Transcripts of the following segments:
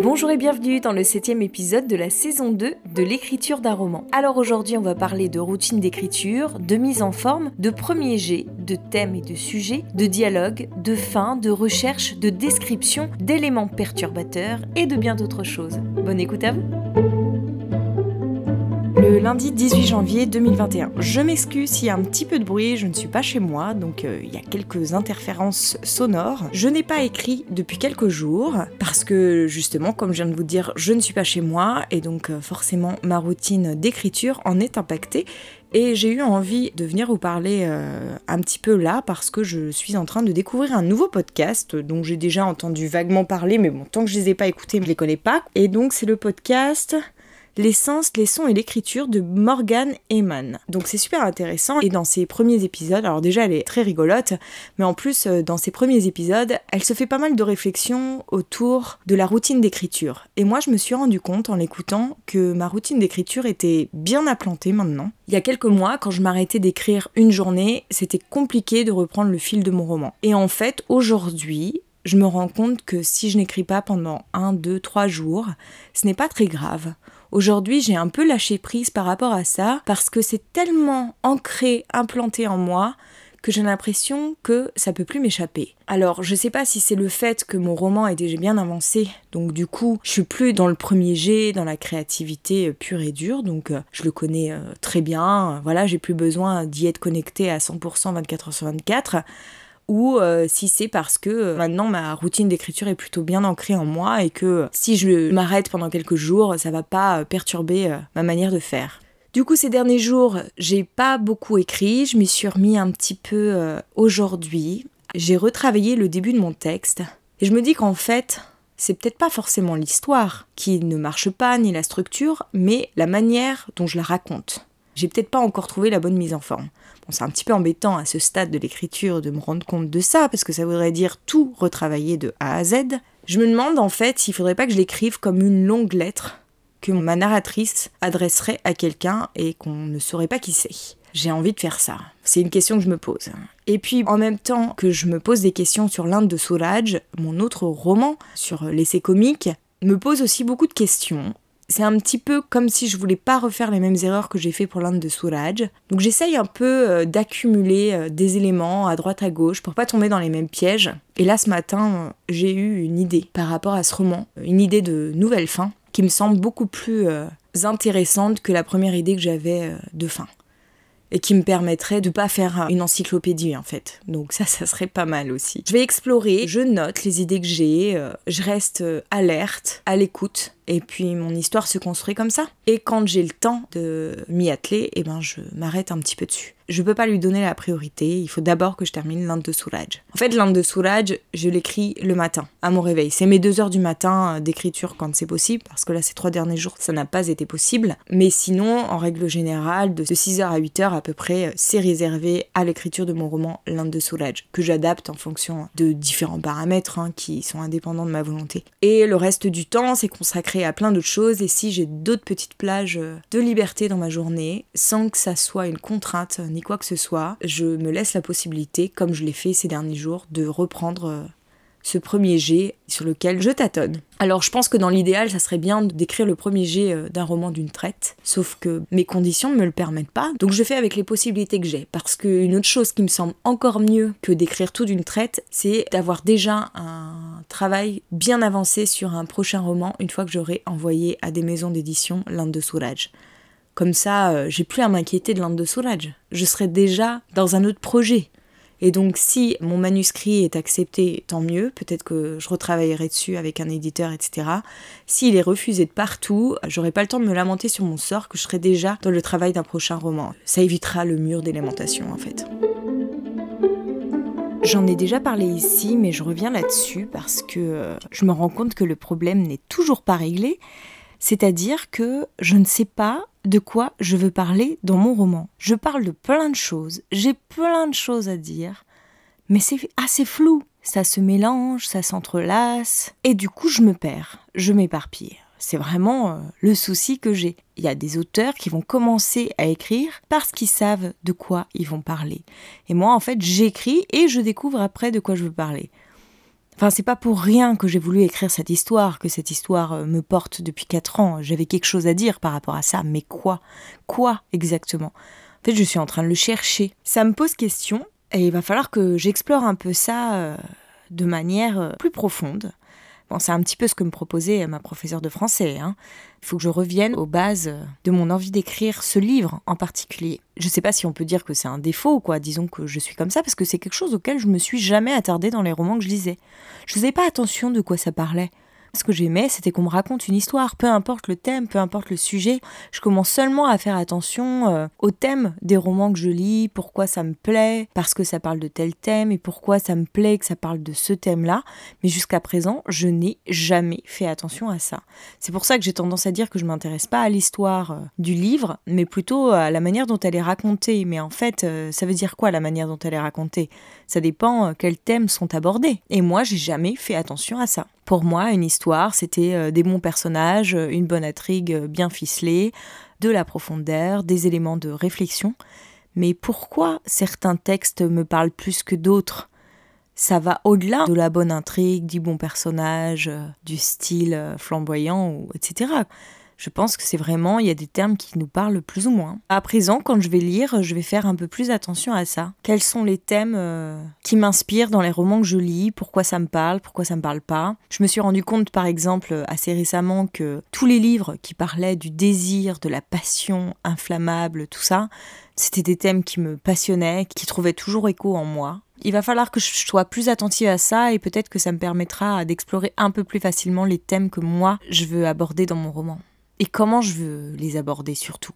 Bonjour et bienvenue dans le septième épisode de la saison 2 de l'écriture d'un roman. Alors aujourd'hui on va parler de routine d'écriture, de mise en forme, de premier jet, de thèmes et de sujets, de dialogue, de fin, de recherche, de description, d'éléments perturbateurs et de bien d'autres choses. Bonne écoute à vous le lundi 18 janvier 2021. Je m'excuse s'il y a un petit peu de bruit, je ne suis pas chez moi, donc euh, il y a quelques interférences sonores. Je n'ai pas écrit depuis quelques jours, parce que justement, comme je viens de vous dire, je ne suis pas chez moi, et donc euh, forcément ma routine d'écriture en est impactée. Et j'ai eu envie de venir vous parler euh, un petit peu là parce que je suis en train de découvrir un nouveau podcast dont j'ai déjà entendu vaguement parler, mais bon, tant que je les ai pas écoutés, je les connais pas. Et donc c'est le podcast L'essence, les sons et l'écriture de Morgan Eman. Donc c'est super intéressant et dans ses premiers épisodes, alors déjà elle est très rigolote, mais en plus euh, dans ses premiers épisodes, elle se fait pas mal de réflexions autour de la routine d'écriture. Et moi je me suis rendu compte en l'écoutant que ma routine d'écriture était bien implantée maintenant. Il y a quelques mois, quand je m'arrêtais d'écrire une journée, c'était compliqué de reprendre le fil de mon roman. Et en fait, aujourd'hui, je me rends compte que si je n'écris pas pendant un, deux, trois jours, ce n'est pas très grave. Aujourd'hui, j'ai un peu lâché prise par rapport à ça parce que c'est tellement ancré, implanté en moi que j'ai l'impression que ça peut plus m'échapper. Alors, je sais pas si c'est le fait que mon roman est déjà bien avancé, donc du coup, je suis plus dans le premier jet, dans la créativité pure et dure, donc euh, je le connais euh, très bien. Voilà, j'ai plus besoin d'y être connecté à 100% 24h sur 24 ou euh, si c'est parce que euh, maintenant ma routine d'écriture est plutôt bien ancrée en moi et que si je m'arrête pendant quelques jours, ça va pas euh, perturber ma manière de faire. Du coup, ces derniers jours, j'ai pas beaucoup écrit, je m'y suis remis un petit peu aujourd'hui. J'ai retravaillé le début de mon texte et je me dis qu'en fait, c'est peut-être pas forcément l'histoire qui ne marche pas ni la structure, mais la manière dont je la raconte. J'ai peut-être pas encore trouvé la bonne mise en forme c'est un petit peu embêtant à ce stade de l'écriture de me rendre compte de ça, parce que ça voudrait dire tout retravailler de A à Z. Je me demande en fait s'il faudrait pas que je l'écrive comme une longue lettre que ma narratrice adresserait à quelqu'un et qu'on ne saurait pas qui c'est. J'ai envie de faire ça. C'est une question que je me pose. Et puis, en même temps que je me pose des questions sur l'Inde de Soulage, mon autre roman sur l'essai comique me pose aussi beaucoup de questions c'est un petit peu comme si je voulais pas refaire les mêmes erreurs que j'ai fait pour l'Inde de Souraj. Donc j'essaye un peu euh, d'accumuler euh, des éléments à droite à gauche pour pas tomber dans les mêmes pièges. Et là ce matin, euh, j'ai eu une idée par rapport à ce roman, une idée de nouvelle fin qui me semble beaucoup plus intéressante que la première idée que j'avais de fin et qui me permettrait de pas faire une encyclopédie en fait. Donc ça, ça serait pas mal aussi. Je vais explorer, je note les idées que j'ai, je reste alerte, à l'écoute et puis mon histoire se construit comme ça. Et quand j'ai le temps de m'y atteler, eh ben je m'arrête un petit peu dessus. Je peux pas lui donner la priorité, il faut d'abord que je termine l'Inde de Souraj. En fait, l'Inde de Souraj, je l'écris le matin, à mon réveil. C'est mes deux heures du matin euh, d'écriture quand c'est possible, parce que là, ces trois derniers jours, ça n'a pas été possible. Mais sinon, en règle générale, de 6h à 8h à peu près, euh, c'est réservé à l'écriture de mon roman L'Inde de Souraj, que j'adapte en fonction de différents paramètres hein, qui sont indépendants de ma volonté. Et le reste du temps, c'est consacré à plein d'autres choses et si j'ai d'autres petites plages euh, de liberté dans ma journée, sans que ça soit une contrainte ni quoi que ce soit, je me laisse la possibilité, comme je l'ai fait ces derniers jours, de reprendre euh, ce premier jet sur lequel je tâtonne. Alors je pense que dans l'idéal, ça serait bien d'écrire le premier jet euh, d'un roman d'une traite, sauf que mes conditions ne me le permettent pas, donc je fais avec les possibilités que j'ai. Parce qu'une autre chose qui me semble encore mieux que d'écrire tout d'une traite, c'est d'avoir déjà un travail bien avancé sur un prochain roman une fois que j'aurai envoyé à des maisons d'édition l'Inde de Souraj. Comme ça, euh, j'ai plus à m'inquiéter de l'Inde de Souraj. Je serai déjà dans un autre projet. Et donc si mon manuscrit est accepté, tant mieux, peut-être que je retravaillerai dessus avec un éditeur, etc. S'il est refusé de partout, j'aurai pas le temps de me lamenter sur mon sort, que je serai déjà dans le travail d'un prochain roman. Ça évitera le mur des lamentations en fait. J'en ai déjà parlé ici, mais je reviens là-dessus parce que euh, je me rends compte que le problème n'est toujours pas réglé. C'est-à-dire que je ne sais pas de quoi je veux parler dans mon roman. Je parle de plein de choses, j'ai plein de choses à dire, mais c'est assez flou. Ça se mélange, ça s'entrelace, et du coup je me perds, je m'éparpille. C'est vraiment euh, le souci que j'ai. Il y a des auteurs qui vont commencer à écrire parce qu'ils savent de quoi ils vont parler. Et moi, en fait, j'écris et je découvre après de quoi je veux parler. Enfin, c'est pas pour rien que j'ai voulu écrire cette histoire, que cette histoire euh, me porte depuis 4 ans. J'avais quelque chose à dire par rapport à ça, mais quoi? Quoi exactement? En fait, je suis en train de le chercher. Ça me pose question, et il va falloir que j'explore un peu ça euh, de manière plus profonde. C'est un petit peu ce que me proposait ma professeure de français. Hein. Il faut que je revienne aux bases de mon envie d'écrire ce livre en particulier. Je ne sais pas si on peut dire que c'est un défaut ou quoi, disons que je suis comme ça, parce que c'est quelque chose auquel je me suis jamais attardée dans les romans que je lisais. Je faisais pas attention de quoi ça parlait. Ce que j'aimais, c'était qu'on me raconte une histoire, peu importe le thème, peu importe le sujet. Je commence seulement à faire attention euh, au thème des romans que je lis, pourquoi ça me plaît, parce que ça parle de tel thème et pourquoi ça me plaît que ça parle de ce thème-là. Mais jusqu'à présent, je n'ai jamais fait attention à ça. C'est pour ça que j'ai tendance à dire que je m'intéresse pas à l'histoire euh, du livre, mais plutôt à la manière dont elle est racontée. Mais en fait, euh, ça veut dire quoi la manière dont elle est racontée? Ça dépend quels thèmes sont abordés. Et moi, j'ai jamais fait attention à ça. Pour moi, une histoire, c'était euh, des bons personnages, euh, une bonne intrigue euh, bien ficelée, de la profondeur, des éléments de réflexion. Mais pourquoi certains textes me parlent plus que d'autres? Ça va au-delà de la bonne intrigue, du bon personnage, du style flamboyant, etc. Je pense que c'est vraiment, il y a des termes qui nous parlent plus ou moins. À présent, quand je vais lire, je vais faire un peu plus attention à ça. Quels sont les thèmes euh, qui m'inspirent dans les romans que je lis? Pourquoi ça me parle? Pourquoi ça me parle pas? Je me suis rendu compte, par exemple, assez récemment que tous les livres qui parlaient du désir, de la passion inflammable, tout ça, c'était des thèmes qui me passionnaient, qui trouvaient toujours écho en moi. Il va falloir que je sois plus attentive à ça et peut-être que ça me permettra d'explorer un peu plus facilement les thèmes que moi je veux aborder dans mon roman et comment je veux les aborder surtout?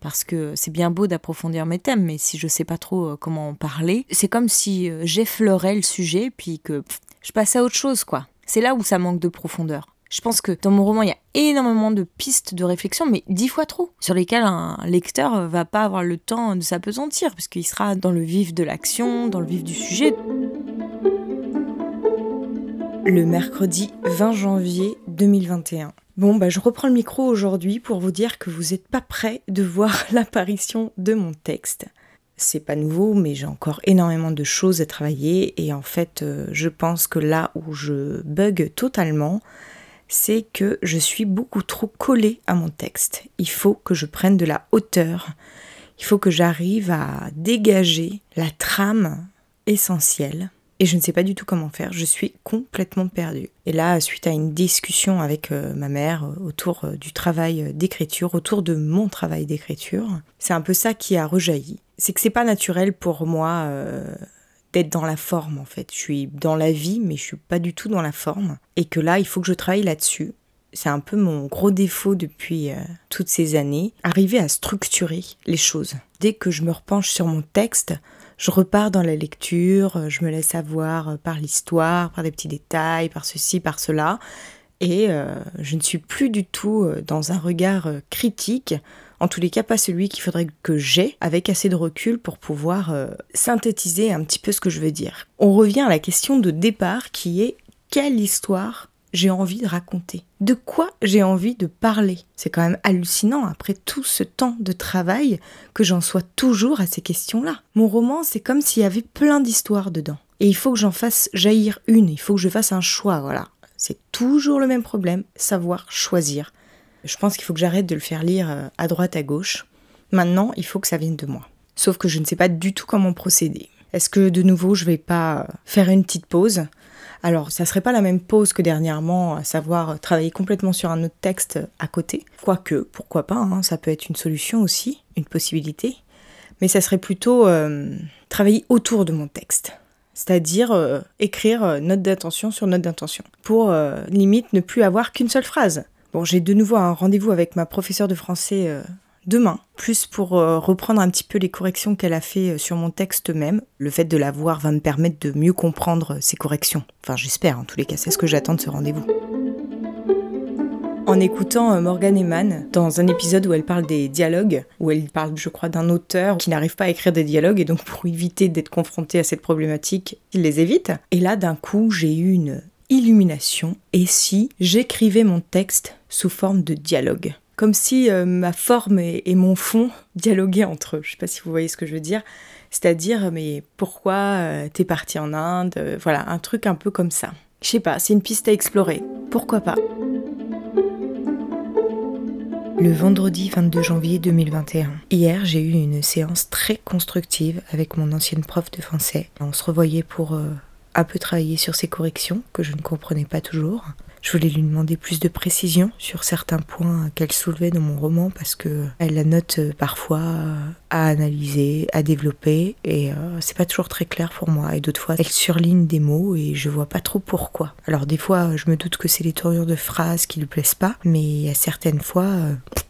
Parce que c'est bien beau d'approfondir mes thèmes, mais si je sais pas trop euh, comment en parler, c'est comme si euh, j'effleurais le sujet puis que je passais à autre chose, quoi. C'est là où ça manque de profondeur. Je pense que dans mon roman, il y a énormément de pistes de réflexion, mais dix fois trop, sur lesquelles un lecteur va pas avoir le temps de s'apesantir, parce qu'il sera dans le vif de l'action, dans le vif du sujet. Le mercredi 20 janvier 2021. Bon, bah, je reprends le micro aujourd'hui pour vous dire que vous n'êtes pas prêt de voir l'apparition de mon texte. C'est pas nouveau, mais j'ai encore énormément de choses à travailler et en fait, euh, je pense que là où je bug totalement, c'est que je suis beaucoup trop collée à mon texte. Il faut que je prenne de la hauteur. Il faut que j'arrive à dégager la trame essentielle et je ne sais pas du tout comment faire, je suis complètement perdue. Et là, suite à une discussion avec euh, ma mère euh, autour euh, du travail d'écriture, autour de mon travail d'écriture, c'est un peu ça qui a rejailli. C'est que c'est pas naturel pour moi d'être dans la forme en fait. Je suis dans la vie, mais je suis pas du tout dans la forme. Et que là, il faut que je travaille là-dessus. C'est un peu mon gros défaut depuis toutes ces années, arriver à structurer les choses. Dès que je me repenche sur mon texte, je repars dans la lecture, euh, je me laisse avoir euh, par l'histoire, par des petits détails, par ceci, par cela, et euh, je ne suis plus du tout dans un regard critique, en tous les cas pas celui qu'il faudrait que j'ai, avec assez de recul pour pouvoir synthétiser un petit peu ce que je veux dire. On revient à la question de départ qui est quelle histoire j'ai envie de raconter De quoi j'ai envie de parler? C'est quand même hallucinant après tout ce temps de travail que j'en sois toujours à ces questions-là. Mon roman, c'est comme s'il y avait plein d'histoires dedans. Et il faut que j'en fasse jaillir une, il faut que je fasse un choix, voilà. C'est toujours le même problème, savoir choisir. Je pense qu'il faut que j'arrête de le faire lire euh, à droite, à gauche. Maintenant, il faut que ça vienne de moi. Sauf que je ne sais pas du tout comment procéder. Est-ce que de nouveau je vais pas faire une petite pause? Alors, ça serait pas la même pause que dernièrement, à savoir travailler complètement sur un autre texte à côté. Quoique, pourquoi pas, hein, ça peut être une solution aussi, une possibilité. Mais ça serait plutôt euh, travailler autour de mon texte. C'est-à-dire euh, écrire euh, note d'intention sur note d'intention. Pour limite ne plus avoir qu'une seule phrase. Bon, j'ai de nouveau un rendez-vous avec ma professeure de français demain, plus pour euh, reprendre un petit peu les corrections qu'elle a fait euh, sur mon texte même. Le fait de la voir va me permettre de mieux comprendre ces euh, corrections. Enfin, j'espère, en tous les cas, c'est ce que j'attends de ce rendez-vous. En écoutant Morgan Eman dans un épisode où elle parle des dialogues, où elle parle, je crois, d'un auteur qui n'arrive pas à écrire des dialogues et donc pour éviter d'être confronté à cette problématique, il les évite. Et là, d'un coup, j'ai eu une illumination. Et si j'écrivais mon texte sous forme de dialogue? Comme si euh, ma forme et, mon fond dialoguaient entre eux. Je sais pas si vous voyez ce que je veux dire. C'est-à-dire, mais pourquoi euh, t'es parti en Inde Voilà, un truc un peu comme ça. Je sais pas, c'est une piste à explorer. Pourquoi pas? Le vendredi 22 janvier 2021. Hier, j'ai eu une séance très constructive avec mon ancienne prof de français. On se revoyait pour euh, un peu travailler sur ses corrections, que je ne comprenais pas toujours. Je voulais lui demander plus de précision sur certains points qu'elle soulevait dans mon roman parce que elle la note euh, parfois euh, à analyser, à développer et euh, c'est pas toujours très clair pour moi. Et d'autres fois, elle surligne des mots et je vois pas trop pourquoi. Alors des fois, je me doute que c'est les tournures de phrases qui lui plaisent pas, mais à certaines fois,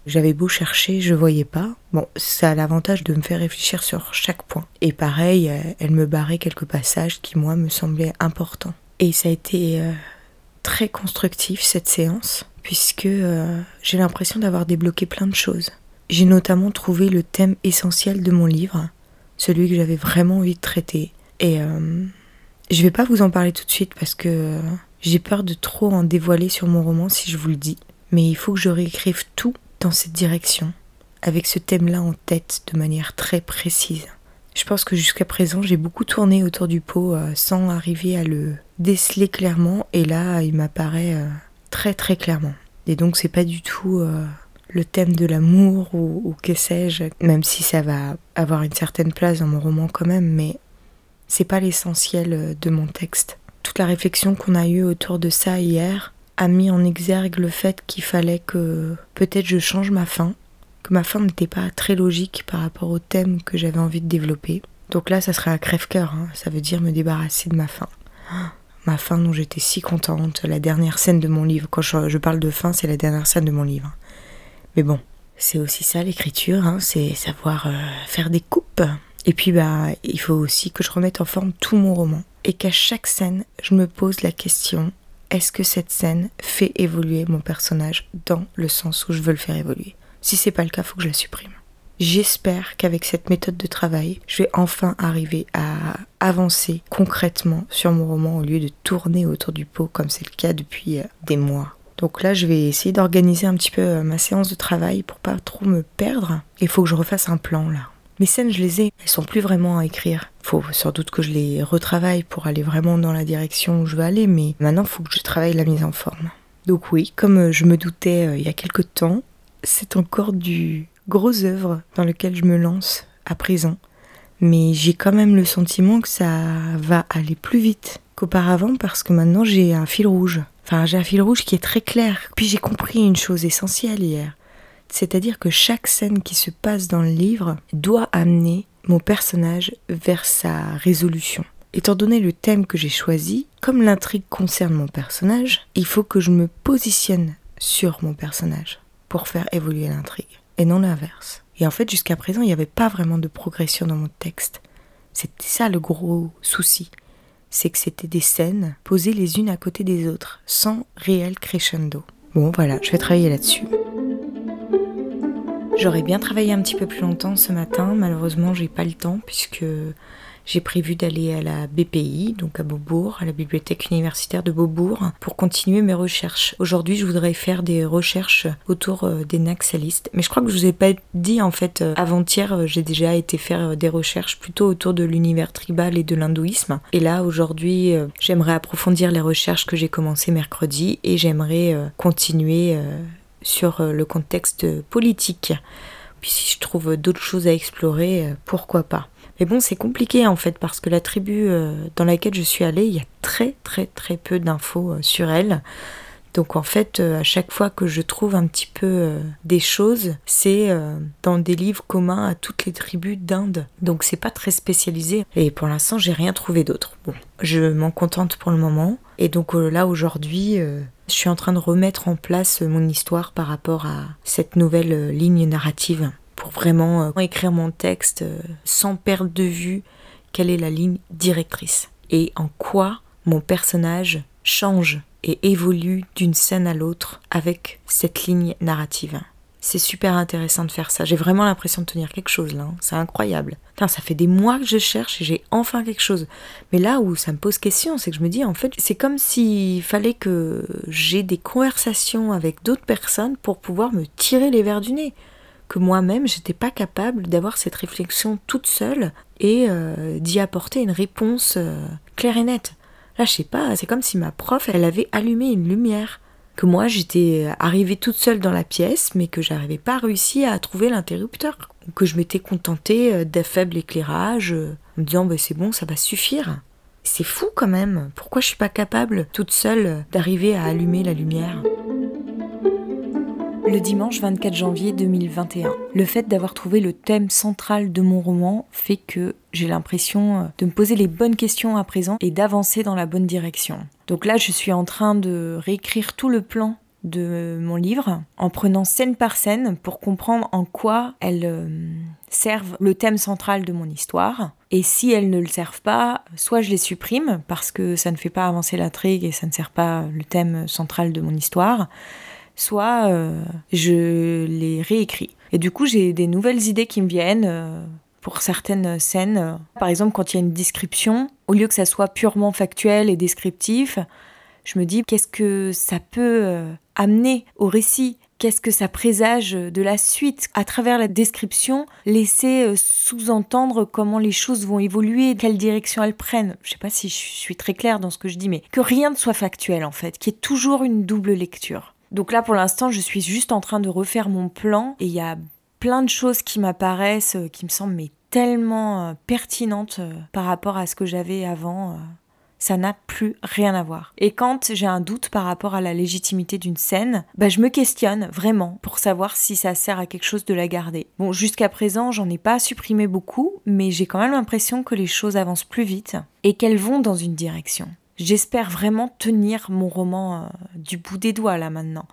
j'avais beau chercher, je voyais pas. Bon, ça a l'avantage de me faire réfléchir sur chaque point. Et pareil, elle me barrait quelques passages qui moi me semblaient importants. Et ça a été très constructif cette séance, puisque euh, j'ai l'impression d'avoir débloqué plein de choses. J'ai notamment trouvé le thème essentiel de mon livre, celui que j'avais vraiment envie de traiter. Et euh, je vais pas vous en parler tout de suite parce que j'ai peur de trop en dévoiler sur mon roman si je vous le dis. Mais il faut que je réécrive tout dans cette direction, avec ce thème-là en tête de manière très précise. Je pense que jusqu'à présent, j'ai beaucoup tourné autour du pot euh, sans arriver à le déceler clairement, et là, il m'apparaît euh, très très clairement. Et donc, c'est pas du tout euh, le thème de l'amour ou, ou que sais-je, même si ça va avoir une certaine place dans mon roman quand même, mais c'est pas l'essentiel de mon texte. Toute la réflexion qu'on a eue autour de ça hier a mis en exergue le fait qu'il fallait que peut-être je change ma fin, que ma fin n'était pas très logique par rapport au thème que j'avais envie de développer. Donc là, ça serait un crève-cœur, hein. ça veut dire me débarrasser de ma fin. Ma fin dont j'étais si contente, la dernière scène de mon livre. Quand je, parle de fin, c'est la dernière scène de mon livre. Mais bon, c'est aussi ça l'écriture, hein. c'est savoir euh, faire des coupes. Et puis bah, il faut aussi que je remette en forme tout mon roman. Et qu'à chaque scène, je me pose la question est-ce que cette scène fait évoluer mon personnage dans le sens où je veux le faire évoluer? Si c'est pas le cas, faut que je la supprime. J'espère qu'avec cette méthode de travail, je vais enfin arriver à avancer concrètement sur mon roman au lieu de tourner autour du pot comme c'est le cas depuis euh, des mois. Donc là, je vais essayer d'organiser un petit peu euh, ma séance de travail pour pas trop me perdre. Il faut que je refasse un plan là. Mes scènes, je les ai, elles sont plus vraiment à écrire. Faut sans doute que je les retravaille pour aller vraiment dans la direction où je veux aller, mais maintenant, faut que je travaille la mise en forme. Donc oui, comme euh, je me doutais il y a quelques temps, c'est encore du gros œuvre dans lequel je me lance à présent. Mais j'ai quand même le sentiment que ça va aller plus vite qu'auparavant parce que maintenant j'ai un fil rouge. Enfin, j'ai un fil rouge qui est très clair. Puis j'ai compris une chose essentielle hier. C'est-à-dire que chaque scène qui se passe dans le livre doit amener mon personnage vers sa résolution. Étant donné le thème que j'ai choisi, comme l'intrigue concerne mon personnage, il faut que je me positionne sur mon personnage pour faire évoluer l'intrigue, et non l'inverse. Et en fait, jusqu'à présent, il n'y avait pas vraiment de progression dans mon texte. C'était ça le gros souci. C'est que c'était des scènes posées les unes à côté des autres, sans réel crescendo. Bon, voilà, je vais travailler là-dessus. J'aurais bien travaillé un petit peu plus longtemps ce matin, malheureusement j'ai pas le temps puisque j'ai prévu d'aller à la BPI, donc à Beaubourg, à la bibliothèque universitaire de Beaubourg, pour continuer mes recherches. Aujourd'hui, je voudrais faire des recherches autour euh, des naxalistes. Mais je crois que je vous ai pas dit, en fait, euh, avant-hier, euh, j'ai déjà été faire des recherches plutôt autour de l'univers tribal et de l'hindouisme. Et là, aujourd'hui, j'aimerais approfondir les recherches que j'ai commencées mercredi et j'aimerais continuer sur le contexte politique. Puis si je trouve d'autres choses à explorer, pourquoi pas. Mais bon, c'est compliqué en fait parce que la tribu euh, dans laquelle je suis allée, il y a très très très peu d'infos euh, sur elle. Donc en fait, euh, à chaque fois que je trouve un petit peu des choses, c'est dans des livres communs à toutes les tribus d'Inde. Donc c'est pas très spécialisé. Et pour l'instant, j'ai rien trouvé d'autre. Bon, je m'en contente pour le moment. Et donc là aujourd'hui, je suis en train de remettre en place mon histoire par rapport à cette nouvelle ligne narrative vraiment euh, écrire mon texte euh, sans perdre de vue quelle est la ligne directrice et en quoi mon personnage change et évolue d'une scène à l'autre avec cette ligne narrative. C'est super intéressant de faire ça. J'ai vraiment l'impression de tenir quelque chose là. Hein. C'est incroyable. ça fait des mois que je cherche et j'ai enfin quelque chose. Mais là où ça me pose question, c'est que je me dis en fait, c'est comme s'il fallait que j'ai des conversations avec d'autres personnes pour pouvoir me tirer les verres du nez. Que moi-même, j'étais pas capable d'avoir cette réflexion toute seule et euh, d'y apporter une réponse euh, claire et nette. Là, je sais pas, c'est comme si ma prof, elle avait allumé une lumière que moi j'étais arrivée toute seule dans la pièce, mais que j'arrivais pas réussi à trouver l'interrupteur, que je m'étais contentée euh, d'un faible éclairage, euh, en me disant bah, c'est bon, ça va suffire. C'est fou quand même, pourquoi je suis pas capable toute seule d'arriver à allumer la lumière? Le dimanche 24 janvier 2021. Le fait d'avoir trouvé le thème central de mon roman fait que j'ai l'impression euh, de me poser les bonnes questions à présent et d'avancer dans la bonne direction. Donc là, je suis en train de réécrire tout le plan de mon livre en prenant scène par scène pour comprendre en quoi elles euh, servent le thème central de mon histoire. Et si elles ne le servent pas, soit je les supprime parce que ça ne fait pas avancer l'intrigue et ça ne sert pas le thème central de mon histoire, soit euh, je les réécris. Et du coup, j'ai des nouvelles idées qui me viennent euh, pour certaines scènes. Par exemple, quand il y a une description, au lieu que ça soit purement factuel et descriptif, je me dis qu'est-ce que ça peut euh, amener au récit? Qu'est-ce que ça présage de la suite? À travers la description, laisser sous-entendre comment les choses vont évoluer, quelle direction elles prennent. Je ne sais pas si je suis très claire dans ce que je dis, mais que rien ne soit factuel en fait, qu'il y ait toujours une double lecture. Donc là, pour l'instant, je suis juste en train de refaire mon plan et il y a plein de choses qui m'apparaissent, euh, qui me semblent tellement euh, pertinentes euh, par rapport à ce que j'avais avant. ça n'a plus rien à voir. Et quand j'ai un doute par rapport à la légitimité d'une scène, bah je me questionne vraiment pour savoir si ça sert à quelque chose de la garder. Bon, jusqu'à présent, j'en ai pas supprimé beaucoup, mais j'ai quand même l'impression que les choses avancent plus vite et qu'elles vont dans une direction. J'espère vraiment tenir mon roman euh, du bout des doigts là maintenant.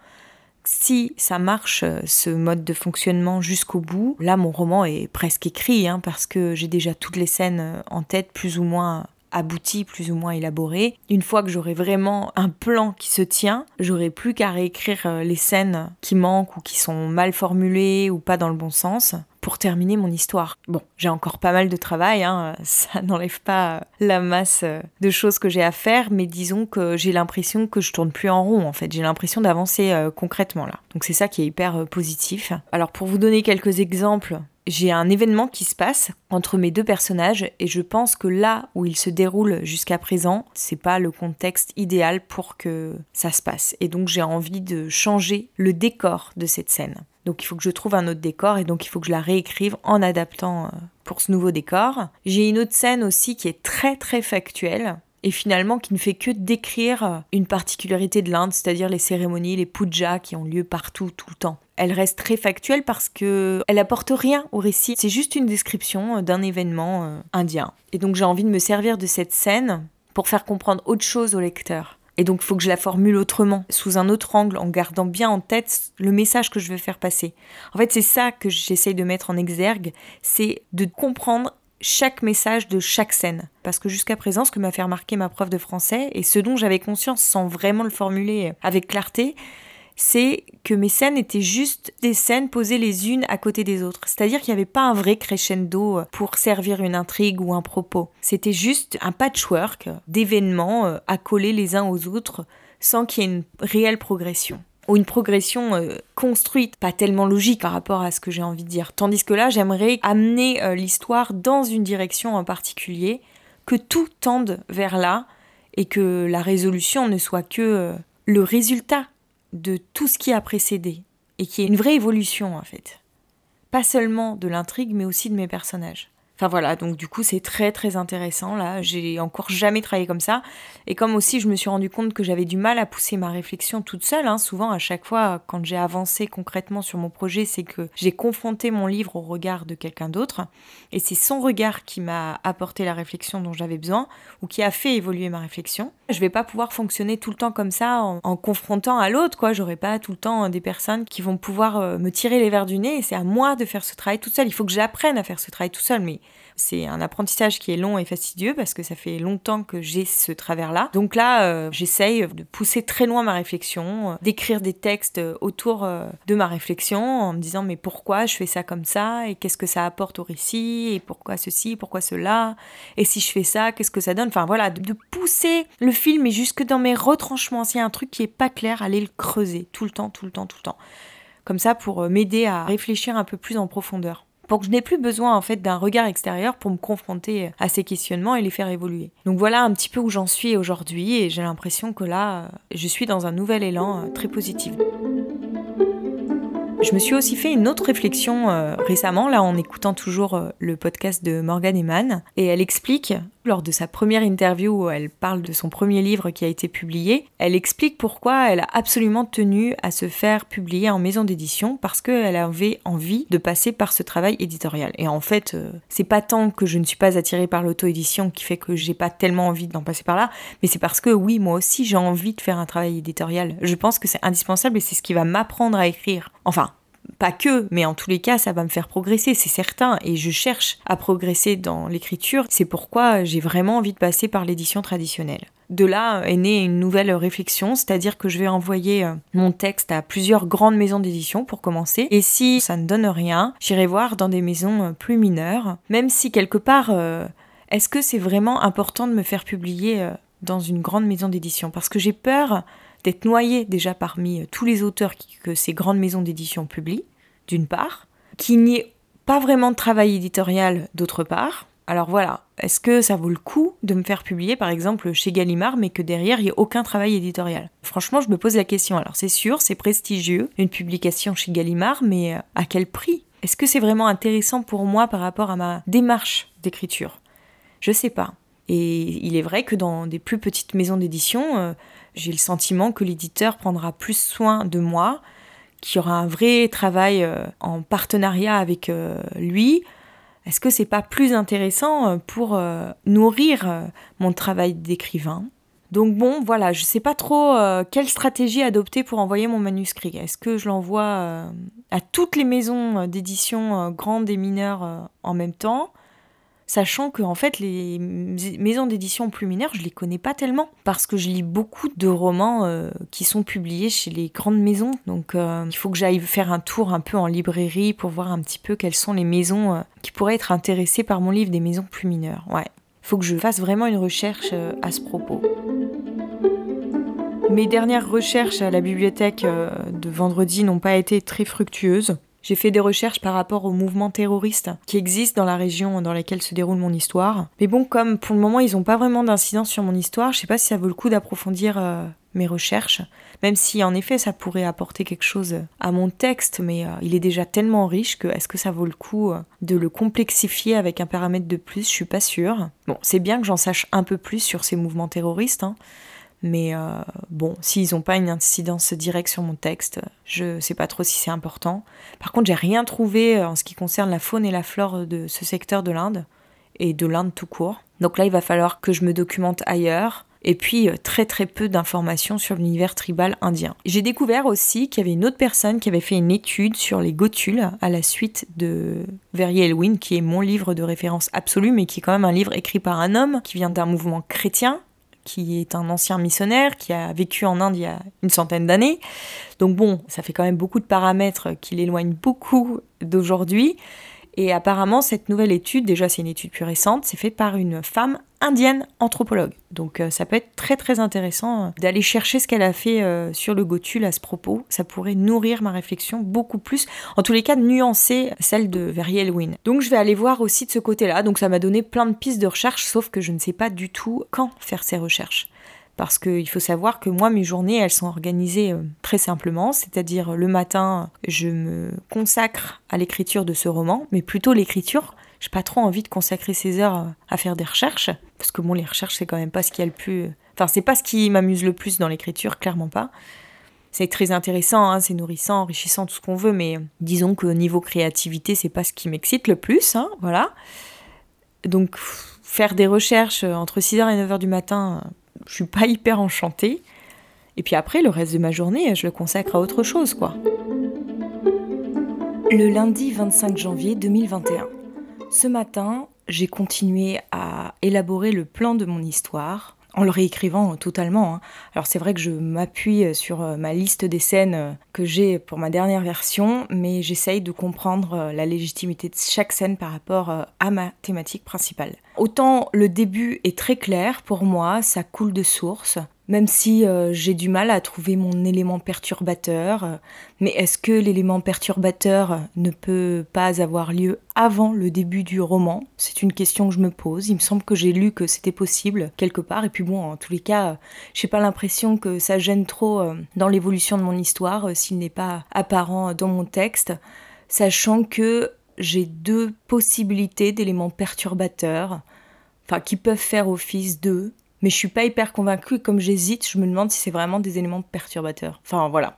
Si ça marche, euh, ce mode de fonctionnement jusqu'au bout, là mon roman est presque écrit, hein, parce que j'ai déjà toutes les scènes euh, en tête, plus ou moins abouties, plus ou moins élaborées. Une fois que j'aurai vraiment un plan qui se tient, j'aurai plus qu'à réécrire les scènes qui manquent ou qui sont mal formulées ou pas dans le bon sens pour terminer mon histoire. Bon, j'ai encore pas mal de travail, hein, ça n'enlève pas la masse de choses que j'ai à faire, mais disons que j'ai l'impression que je tourne plus en rond en fait, j'ai l'impression d'avancer euh, concrètement là. Donc c'est ça qui est hyper euh, positif. Alors pour vous donner quelques exemples, j'ai un événement qui se passe entre mes deux personnages et je pense que là où il se déroule jusqu'à présent, c'est pas le contexte idéal pour que ça se passe. Et donc j'ai envie de changer le décor de cette scène. Donc il faut que je trouve un autre décor et donc il faut que je la réécrive en adaptant euh, pour ce nouveau décor. J'ai une autre scène aussi qui est très très factuelle et finalement qui ne fait que décrire euh, une particularité de l'Inde, c'est-à-dire les cérémonies, les pujas qui ont lieu partout tout le temps. Elle reste très factuelle parce que elle apporte rien au récit, c'est juste une description euh, d'un événement indien. Et donc j'ai envie de me servir de cette scène pour faire comprendre autre chose au lecteur. Et donc, il faut que je la formule autrement, sous un autre angle, en gardant bien en tête le message que je veux faire passer. En fait, c'est ça que j'essaye de mettre en exergue, c'est de comprendre chaque message de chaque scène. Parce que jusqu'à présent, ce que m'a fait remarquer ma prof de français, et ce dont j'avais conscience sans vraiment le formuler avec clarté, c'est que mes scènes étaient juste des scènes posées les unes à côté des autres. C'est-à-dire qu'il n'y avait pas un vrai crescendo euh, pour servir une intrigue ou un propos. C'était juste un patchwork d'événements euh, accolés les uns aux autres sans qu'il y ait une réelle progression ou une progression euh, construite, pas tellement logique par rapport à ce que j'ai envie de dire. Tandis que là, j'aimerais amener l'histoire dans une direction en particulier, que tout tende vers là, et que la résolution ne soit que le résultat de tout ce qui a précédé et qui est une vraie évolution en fait. Pas seulement de l'intrigue mais aussi de mes personnages. Enfin voilà, donc du coup c'est très très intéressant là, j'ai encore jamais travaillé comme ça. Et comme aussi je me suis rendu compte que j'avais du mal à pousser ma réflexion toute seule, hein. souvent à chaque fois quand j'ai avancé concrètement sur mon projet, c'est que j'ai confronté mon livre au regard de quelqu'un d'autre. Et c'est son regard qui m'a apporté la réflexion dont j'avais besoin ou qui a fait évoluer ma réflexion. Je vais pas pouvoir fonctionner tout le temps comme ça en, confrontant à l'autre, quoi. J'aurai pas tout le temps des personnes qui vont pouvoir euh, me tirer les verres du nez et c'est à moi de faire ce travail toute seule. Il faut que j'apprenne à faire ce travail tout seul, mais C'est un apprentissage qui est long et fastidieux parce que ça fait longtemps que j'ai ce travers-là. Donc là, euh, j'essaye de pousser très loin ma réflexion, euh, d'écrire des textes autour de ma réflexion en me disant mais pourquoi je fais ça comme ça et qu'est-ce que ça apporte au récit et pourquoi ceci, pourquoi cela et si je fais ça, qu'est-ce que ça donne? Enfin voilà, de, pousser le film et jusque dans mes retranchements. S'il y a un truc qui est pas clair, aller le creuser tout le temps, tout le temps, tout le temps. Comme ça pour m'aider à réfléchir un peu plus en profondeur pour je n'ai plus besoin en fait d'un regard extérieur pour me confronter à ces questionnements et les faire évoluer. Donc voilà un petit peu où j'en suis aujourd'hui et j'ai l'impression que là, je suis dans un nouvel élan euh, très positif. Je me suis aussi fait une autre réflexion euh, récemment, là en écoutant toujours euh, le podcast de Morgan Eman, et elle explique, lors de sa première interview où elle parle de son premier livre qui a été publié, elle explique pourquoi elle a absolument tenu à se faire publier en maison d'édition, parce qu'elle avait envie de passer par ce travail éditorial. Et en fait, euh, c'est pas tant que je ne suis pas attirée par l'auto-édition qui fait que j'ai pas tellement envie d'en passer par là, mais c'est parce que oui, moi aussi j'ai envie de faire un travail éditorial. Je pense que c'est indispensable et c'est ce qui va m'apprendre à écrire. Enfin, pas que, mais en tous les cas, ça va me faire progresser, c'est certain. Et je cherche à progresser dans l'écriture. C'est pourquoi j'ai vraiment envie de passer par l'édition traditionnelle. De là est née une nouvelle réflexion, c'est-à-dire que je vais envoyer euh, mon texte à plusieurs grandes maisons d'édition pour commencer. Et si ça ne donne rien, j'irai voir dans des maisons euh, plus mineures, même si quelque part, euh, est-ce que c'est vraiment important de me faire publier dans une grande maison d'édition? Parce que j'ai peur d'être noyé déjà parmi tous les auteurs que ces grandes maisons d'édition publient d'une part, qu'il n'y ait pas vraiment de travail éditorial d'autre part. Alors voilà, est-ce que ça vaut le coup de me faire publier par exemple chez Gallimard mais que derrière il n'y ait aucun travail éditorial? Franchement, je me pose la question. Alors c'est sûr, c'est prestigieux, une publication chez Gallimard, mais euh, à quel prix? Est-ce que c'est vraiment intéressant pour moi par rapport à ma démarche d'écriture? Je sais pas. Et il est vrai que dans des plus petites maisons d'édition, euh, j'ai le sentiment que l'éditeur prendra plus soin de moi, qu'il y aura un vrai travail euh, en partenariat avec euh, lui, est-ce que c'est pas plus intéressant euh, pour nourrir mon travail d'écrivain? Donc bon, voilà, je sais pas trop quelle stratégie adopter pour envoyer mon manuscrit. Est-ce que je l'envoie à toutes les maisons d'édition grandes et mineures en même temps? Sachant que en fait les maisons d'édition plus mineures, je les connais pas tellement parce que je lis beaucoup de romans euh, qui sont publiés chez les grandes maisons. Donc euh, il faut que j'aille faire un tour un peu en librairie pour voir un petit peu quelles sont les maisons euh, qui pourraient être intéressées par mon livre des maisons plus mineures. Ouais. Faut que je fasse vraiment une recherche à ce propos. Mes dernières recherches à la bibliothèque de vendredi n'ont pas été très fructueuses. J'ai fait des recherches par rapport aux mouvements terroristes qui existent dans la région dans laquelle se déroule mon histoire. Mais bon, comme pour le moment ils n'ont pas vraiment d'incidence sur mon histoire, je sais pas si ça vaut le coup d'approfondir euh, mes recherches, même si en effet ça pourrait apporter quelque chose à mon texte, mais euh, il est déjà tellement riche que est-ce que ça vaut le coup euh, de le complexifier avec un paramètre de plus? Je suis pas sûre. Bon, c'est bien que j'en sache un peu plus sur ces mouvements terroristes. Hein. Mais euh, bon, s'ils n'ont pas une incidence directe sur mon texte, je sais pas trop si c'est important. Par contre, j'ai rien trouvé euh, en ce qui concerne la faune et la flore de ce secteur de l'Inde et de l'Inde tout court. Donc là, il va falloir que je me documente ailleurs. Et puis euh, très très peu d'informations sur l'univers tribal indien. J'ai découvert aussi qu'il y avait une autre personne qui avait fait une étude sur les Gotuls à la suite de Verrier Elwin, qui est mon livre de référence absolue, mais qui est quand même un livre écrit par un homme qui vient d'un mouvement chrétien qui est un ancien missionnaire, qui a vécu en Inde il y a une centaine d'années. Donc bon, ça fait quand même beaucoup de paramètres qui l'éloignent beaucoup d'aujourd'hui. Et apparemment, cette nouvelle étude, déjà c'est une étude plus récente, c'est faite par une femme indienne anthropologue. Donc euh, ça peut être très très intéressant euh, d'aller chercher ce qu'elle a fait euh, sur le Gotul à ce propos. Ça pourrait nourrir ma réflexion beaucoup plus, en tous les cas nuancer celle de Veriel Win. Donc je vais aller voir aussi de ce côté-là. Donc ça m'a donné plein de pistes de recherche, sauf que je ne sais pas du tout quand faire ces recherches parce qu'il faut savoir que moi, mes journées, elles sont organisées euh, très simplement, c'est-à-dire le matin, je me consacre à l'écriture de ce roman, mais plutôt l'écriture. J'ai pas trop envie de consacrer ces heures euh, à faire des recherches, parce que bon, les recherches, c'est quand même pas ce qui a le plus. Enfin, c'est pas ce qui m'amuse le plus dans l'écriture, clairement pas. C'est très intéressant, hein, c'est nourrissant, enrichissant, tout ce qu'on veut, mais disons que niveau créativité, c'est pas ce qui m'excite le plus, hein, voilà. Donc, faire des recherches euh, entre 6h et 9h du matin, je suis pas hyper enchantée. Et puis après, le reste de ma journée, je le consacre à autre chose, quoi. Le lundi 25 janvier 2021. Ce matin, j'ai continué à élaborer le plan de mon histoire en le réécrivant totalement. Hein. Alors c'est vrai que je m'appuie sur euh, ma liste des scènes euh, que j'ai pour ma dernière version, mais j'essaye de comprendre euh, la légitimité de chaque scène par rapport à ma thématique principale. Autant le début est très clair pour moi, ça coule de source même si euh, j'ai du mal à trouver mon élément perturbateur. Euh, mais est-ce que l'élément perturbateur ne peut pas avoir lieu avant le début du roman? C'est une question que je me pose. Il me semble que j'ai lu que c'était possible quelque part. Et puis bon, en tous les cas, j'ai pas l'impression que ça gêne trop euh, dans l'évolution de mon histoire s'il n'est pas apparent dans mon texte, sachant que j'ai deux possibilités d'éléments perturbateurs, qui peuvent faire office d'eux mais je suis pas hyper convaincue. Comme j'hésite, je me demande si c'est vraiment des éléments perturbateurs. Enfin voilà.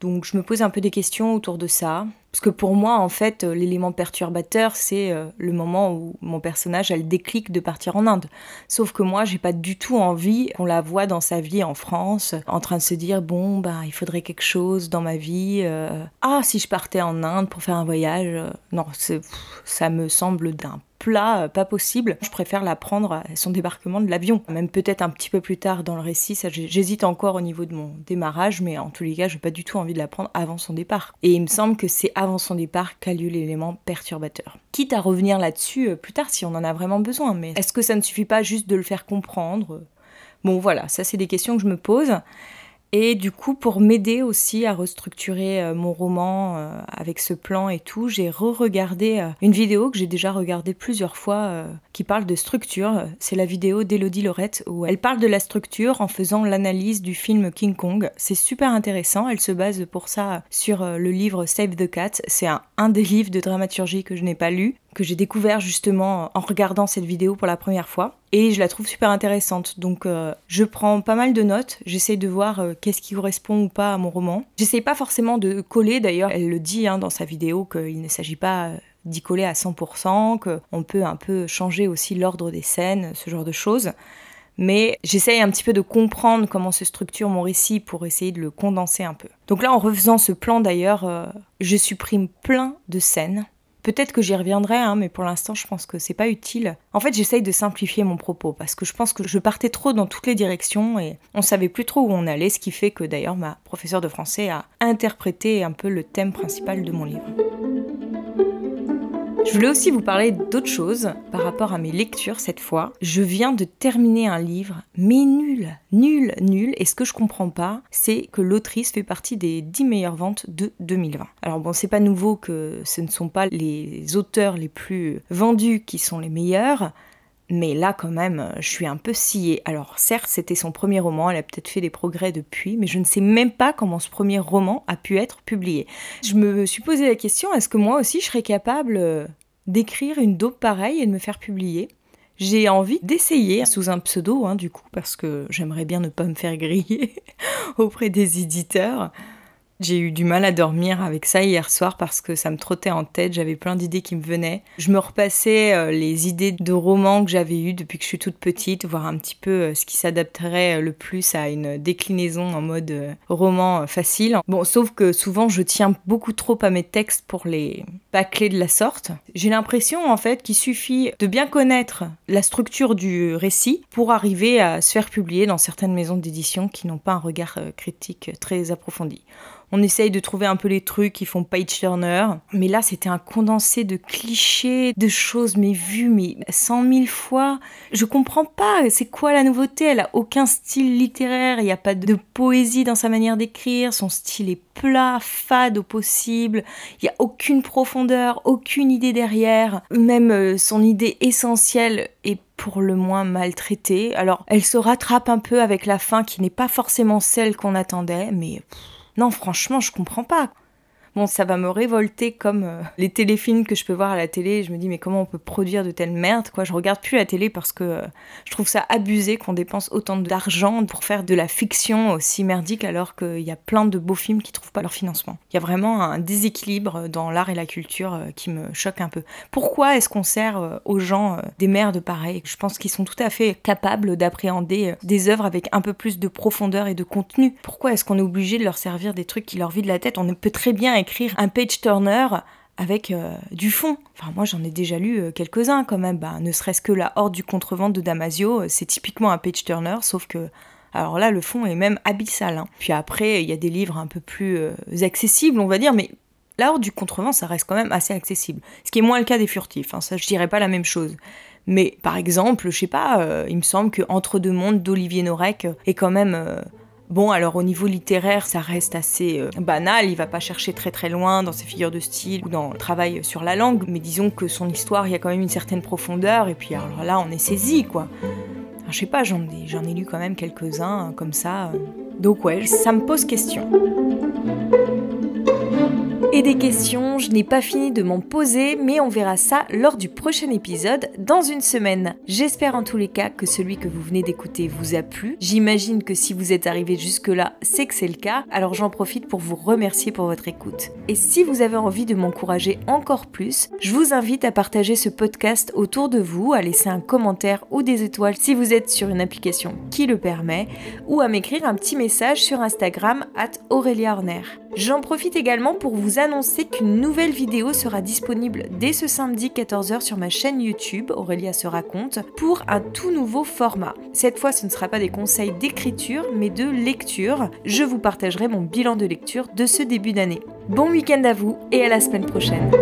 Donc je me pose un peu des questions autour de ça. Parce que pour moi, en fait, euh, l'élément perturbateur, c'est euh, le moment où mon personnage a le déclic de partir en Inde. Sauf que moi, j'ai pas du tout envie qu'on la voit dans sa vie en France, en train de se dire bon, bah, il faudrait quelque chose dans ma vie. Euh. ah, si je partais en Inde pour faire un voyage. non, ça me semble d'un plat, pas possible. Je préfère la prendre à son débarquement de l'avion. Même peut-être un petit peu plus tard dans le récit, j'hésite encore au niveau de mon démarrage, mais en tous les cas, j'ai pas du tout envie de la prendre avant son départ. Et il me semble que c'est avant son départ qu'a lieu l'élément perturbateur. Quitte à revenir là-dessus euh, plus tard si on en a vraiment besoin, mais est-ce que ça ne suffit pas juste de le faire comprendre? Bon voilà, ça c'est des questions que je me pose. Et du coup, pour m'aider aussi à restructurer euh, mon roman euh, avec ce plan et tout, j'ai re-regardé euh, une vidéo que j'ai déjà regardée plusieurs fois qui parle de structure. C'est la vidéo d'Elodie Lorette où elle parle de la structure en faisant l'analyse du film King Kong. C'est super intéressant. Elle se base pour ça sur le livre Save the Cat. C'est un, un des livres de dramaturgie que je n'ai pas lu que j'ai découvert justement en regardant cette vidéo pour la première fois. Et je la trouve super intéressante. Donc euh, je prends pas mal de notes, j'essaye de voir euh, qu'est-ce qui correspond ou pas à mon roman. J'essaye pas forcément de coller, d'ailleurs elle le dit hein, dans sa vidéo qu'il ne s'agit pas euh, d'y coller à 100%, qu'on peut un peu changer aussi l'ordre des scènes, ce genre de choses. Mais j'essaye un petit peu de comprendre comment se structure mon récit pour essayer de le condenser un peu. Donc là, en refaisant ce plan d'ailleurs, je supprime plein de scènes Peut-être que j'y reviendrai, hein, mais pour l'instant, je pense que c'est pas utile. En fait, j'essaye de simplifier mon propos parce que je pense que je partais trop dans toutes les directions et on savait plus trop où on allait, ce qui fait que d'ailleurs ma professeure de français a interprété un peu le thème principal de mon livre. Je voulais aussi vous parler d'autre chose par rapport à mes lectures cette fois. Je viens de terminer un livre, mais nul, nul, nul. Et ce que je comprends pas, c'est que l'autrice fait partie des 10 meilleures ventes de 2020. Alors bon, c'est pas nouveau que ce ne sont pas les auteurs les plus vendus qui sont les meilleurs. Mais là, quand même, je suis un peu sciée. Alors, certes, c'était son premier roman, elle a peut-être fait des progrès depuis, mais je ne sais même pas comment ce premier roman a pu être publié. Je me suis posé la question, est-ce que moi aussi je serais capable euh, d'écrire une dope pareille et de me faire publier? J'ai envie d'essayer sous un pseudo, hein, du coup, parce que j'aimerais bien ne pas me faire griller auprès des éditeurs. J'ai eu du mal à dormir avec ça hier soir parce que ça me trottait en tête, j'avais plein d'idées qui me venaient. Je me repassais euh, les idées de romans que j'avais eues depuis que je suis toute petite, voir un petit peu euh, ce qui s'adapterait euh, le plus à une déclinaison en mode roman facile. Bon, sauf que souvent je tiens beaucoup trop à mes textes pour les bâcler de la sorte. J'ai l'impression en fait qu'il suffit de bien connaître la structure du récit pour arriver à se faire publier dans certaines maisons d'édition qui n'ont pas un regard critique très approfondi on essaye de trouver un peu les trucs qui font page turner. Mais là, c'était un condensé de clichés, de choses mais vues mais cent mille fois. Je comprends pas, c'est quoi la nouveauté? Elle a aucun style littéraire, il n'y a pas de poésie dans sa manière d'écrire, son style est plat, fade au possible, il n'y a aucune profondeur, aucune idée derrière. Même euh, son idée essentielle est pour le moins maltraitée. Alors, elle se rattrape un peu avec la fin qui n'est pas forcément celle qu'on attendait, mais... Non, franchement, je comprends pas. Bon, ça va me révolter comme euh, les téléfilms que je peux voir à la télé. Je me dis, mais comment on peut produire de telles merdes, quoi? Je regarde plus la télé parce que euh, je trouve ça abusé qu'on dépense autant d'argent pour faire de la fiction aussi merdique alors qu'il y a plein de beaux films qui trouvent pas leur financement. Il y a vraiment un déséquilibre dans l'art et la culture euh, qui me choque un peu. Pourquoi est-ce qu'on sert aux gens des merdes pareilles? Je pense qu'ils sont tout à fait capables d'appréhender des œuvres avec un peu plus de profondeur et de contenu. Pourquoi est-ce qu'on est obligé de leur servir des trucs qui leur vident la tête? On peut très bien un page turner avec euh, du fond. Enfin, moi j'en ai déjà lu euh, quelques-uns quand même. Bah, ne serait-ce que La Horde du Contrevent de Damasio, euh, c'est typiquement un page turner, sauf que. Alors là, le fond est même abyssal. Hein. Puis après, il y a des livres un peu plus accessibles, on va dire, mais La Horde du Contrevent, ça reste quand même assez accessible. Ce qui est moins le cas des furtifs, hein. je dirais pas la même chose. Mais par exemple, je sais pas, il me semble que Entre deux mondes d'Olivier Norek est quand même Bon, alors au niveau littéraire, ça reste assez euh, banal, il va pas chercher très très loin dans ses figures de style ou dans le travail sur la langue, mais disons que son histoire, il y a quand même une certaine profondeur, et puis alors là, on est saisi, quoi. je sais pas, j'en ai, ai lu quand même quelques-uns comme ça. Donc ouais, ça me pose question et des questions, je n'ai pas fini de m'en poser, mais on verra ça lors du prochain épisode dans une semaine. J'espère en tous les cas que celui que vous venez d'écouter vous a plu. J'imagine que si vous êtes arrivé jusque-là, c'est que c'est le cas, alors j'en profite pour vous remercier pour votre écoute. Et si vous avez envie de m'encourager encore plus, je vous invite à partager ce podcast autour de vous, à laisser un commentaire ou des étoiles si vous êtes sur une application qui le permet, ou à m'écrire un petit message sur Instagram at Aurélia Horner. J'en profite également pour vous annoncer qu'une nouvelle vidéo sera disponible dès ce samedi 14h sur ma chaîne YouTube, Aurélia se raconte, pour un tout nouveau format. Cette fois, ce ne sera pas des conseils d'écriture, mais de lecture. Je vous partagerai mon bilan de lecture de ce début d'année. Bon week-end à vous et à la semaine prochaine.